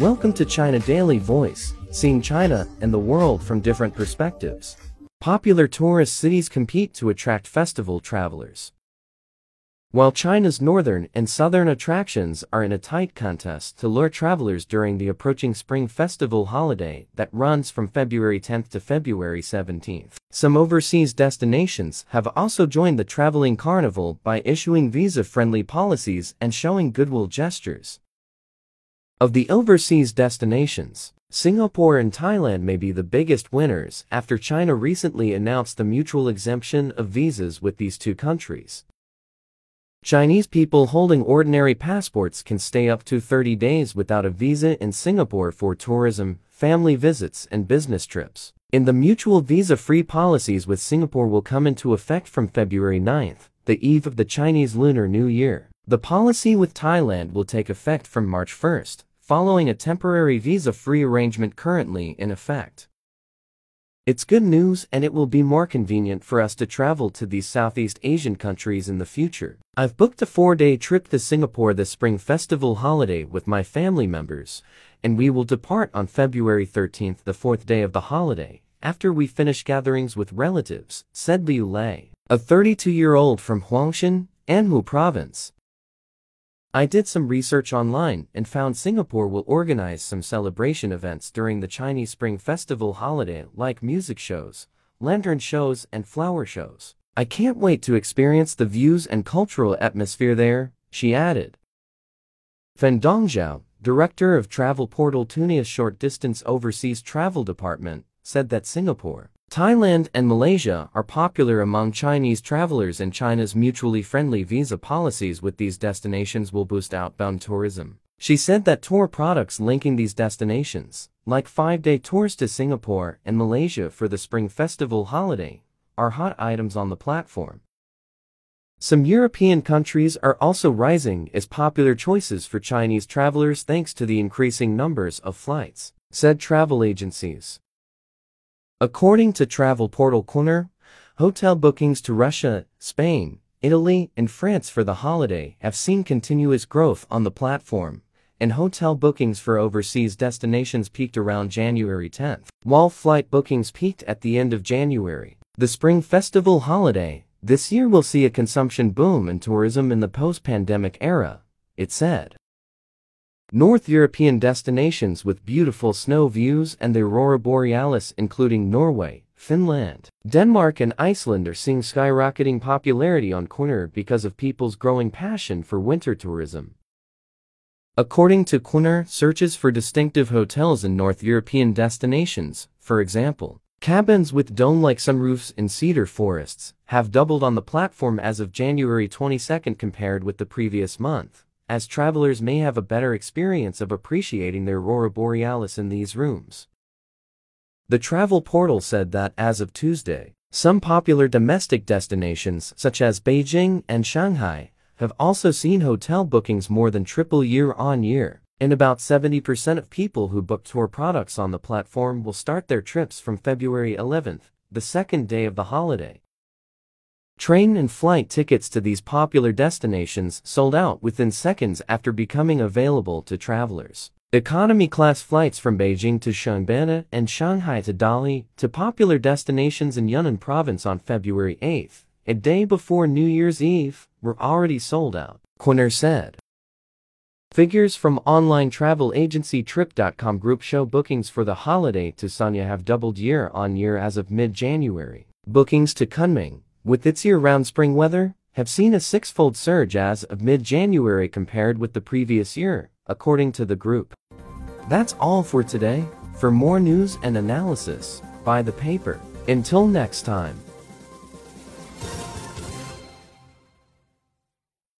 Welcome to China Daily Voice, seeing China and the world from different perspectives. Popular tourist cities compete to attract festival travelers. While China's northern and southern attractions are in a tight contest to lure travelers during the approaching Spring Festival holiday that runs from February 10th to February 17th, some overseas destinations have also joined the traveling carnival by issuing visa-friendly policies and showing goodwill gestures. Of the overseas destinations, Singapore and Thailand may be the biggest winners after China recently announced the mutual exemption of visas with these two countries. Chinese people holding ordinary passports can stay up to 30 days without a visa in Singapore for tourism, family visits, and business trips. In the mutual visa-free policies with Singapore will come into effect from February 9th, the eve of the Chinese Lunar New Year. The policy with Thailand will take effect from March 1st, following a temporary visa-free arrangement currently in effect. It's good news and it will be more convenient for us to travel to these Southeast Asian countries in the future. I've booked a four-day trip to Singapore this Spring Festival holiday with my family members, and we will depart on February 13th, the fourth day of the holiday, after we finish gatherings with relatives, said Liu Lei, a 32-year-old from Huangshan, Anhui Province. I did some research online and found Singapore will organize some celebration events during the Chinese Spring Festival holiday like music shows, lantern shows, and flower shows. I can't wait to experience the views and cultural atmosphere there, she added. Fan Dongzhao, director of travel portal Tuniu's short distance overseas travel department, said that Singapore Thailand and Malaysia are popular among Chinese travelers and China's mutually friendly visa policies with these destinations will boost outbound tourism. She said that tour products linking these destinations, like five-day tours to Singapore and Malaysia for the Spring Festival holiday, are hot items on the platform. Some European countries are also rising as popular choices for Chinese travelers thanks to the increasing numbers of flights, said travel agencies. According to travel portal Qunar, hotel bookings to Russia, Spain, Italy, and France for the holiday have seen continuous growth on the platform, and hotel bookings for overseas destinations peaked around January 10th, while flight bookings peaked at the end of January. The Spring Festival holiday this year will see a consumption boom in tourism in the post-pandemic era, it said. North European destinations with beautiful snow views and the aurora borealis including Norway, Finland, Denmark and Iceland are seeing skyrocketing popularity on Qunar because of people's growing passion for winter tourism. According to Qunar, searches for distinctive hotels in North European destinations, for example, cabins with dome-like sunroofs in cedar forests, have doubled on the platform as of January 22 compared with the previous month as travelers may have a better experience of appreciating their aurora borealis in these rooms. The travel portal said that as of Tuesday, some popular domestic destinations such as Beijing and Shanghai have also seen hotel bookings more than triple year on year, and about 70% of people who book tour products on the platform will start their trips from February 11th, the second day of the holiday. Train and flight tickets to these popular destinations sold out within seconds after becoming available to travelers. Economy class flights from Beijing to Xiamen and Shanghai to Dali to popular destinations in Yunnan province on February 8th, a day before New Year's Eve, were already sold out, Qunar said. Figures from online travel agency Trip.com group show bookings for the holiday to Sanya have doubled year on year as of mid-January. Bookings to Kunming, with its year-round spring weather, have seen a six-fold surge as of mid-January compared with the previous year, according to the group. That's all for today. For more news and analysis, buy the paper. Until next time.